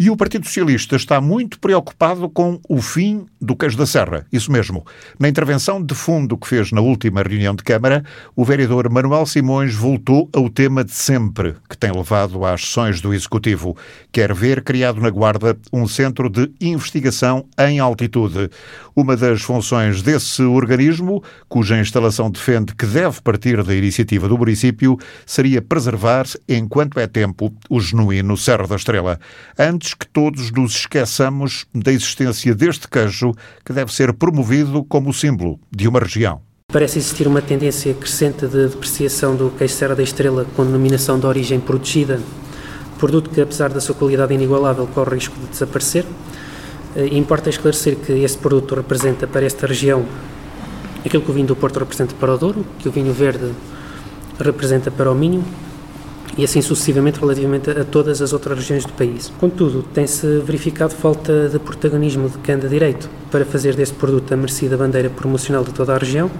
E o Partido Socialista está muito preocupado com o fim do queijo da Serra. Isso mesmo. Na intervenção de fundo que fez na última reunião de Câmara, o vereador Manuel Simões voltou ao tema de sempre, que tem levado às sessões do Executivo. Quer ver criado na Guarda um centro de investigação em altitude. Uma das funções desse organismo, cuja instalação defende que deve partir da iniciativa do município, seria preservar, enquanto é tempo, o genuíno Serra da Estrela. Antes que todos nos esqueçamos da existência deste queijo, que deve ser promovido como símbolo de uma região. Parece existir uma tendência crescente de depreciação do queijo Serra da Estrela com denominação de origem protegida, produto que, apesar da sua qualidade inigualável, corre risco de desaparecer. Eh, importa esclarecer que este produto representa para esta região aquilo que o vinho do Porto representa para o Douro, que o vinho verde representa para o Minho e assim sucessivamente relativamente a todas as outras regiões do país. Contudo, tem-se verificado falta de protagonismo de quem direito para fazer deste produto a merecida bandeira promocional de toda a região,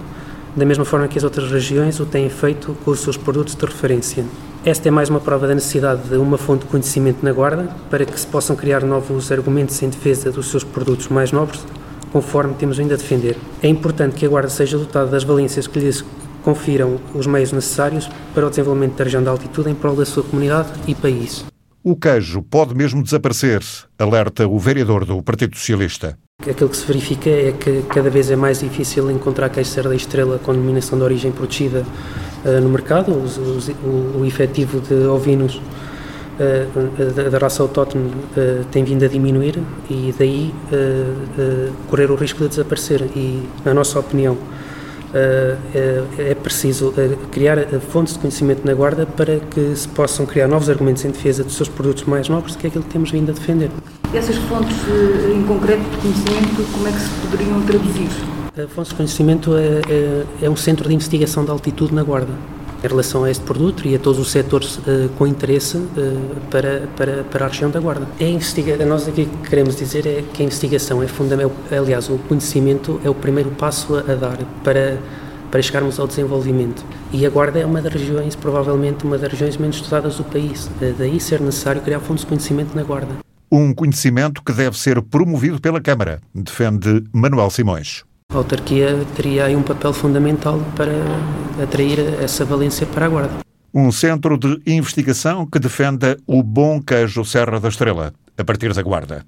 da mesma forma que as outras regiões o têm feito com os seus produtos de referência. Esta é mais uma prova da necessidade de uma fonte de conhecimento na Guarda para que se possam criar novos argumentos em defesa dos seus produtos mais nobres, conforme temos vindo a defender. É importante que a Guarda seja dotada das valências que lhes confiram os meios necessários para o desenvolvimento da região de altitude em prol da sua comunidade e país. O queijo pode mesmo desaparecer, alerta o vereador do Partido Socialista. Aquilo que se verifica é que cada vez é mais difícil encontrar queijo da Estrela com denominação de origem protegida uh, no mercado. Os, os, o, o efetivo de ovinos uh, da, da, raça autóctone tem vindo a diminuir e daí correr o risco de desaparecer. E, na nossa opinião, é preciso criar fontes de conhecimento na Guarda para que se possam criar novos argumentos em defesa dos seus produtos mais nobres, que é aquilo que temos vindo a defender. Essas fontes eh, em concreto de conhecimento, como é que se poderiam traduzir? A fonte de conhecimento é, é, é um centro de investigação de altitude na Guarda em relação a este produto e a todos os setores uh, com interesse uh, para, para, para a região da Guarda. É investiga nós aqui que queremos dizer é que a investigação é fundamental, aliás, o conhecimento é o primeiro passo a, a dar para, para chegarmos ao desenvolvimento. E a Guarda é uma das regiões, provavelmente uma das regiões menos estudadas do país, uh, daí ser necessário criar fontes de conhecimento na Guarda. Um conhecimento que deve ser promovido pela Câmara, defende Manuel Simões. A autarquia teria aí um papel fundamental para atrair essa valência para a Guarda. Um centro de investigação que defenda o bom queijo Serra da Estrela, a partir da Guarda.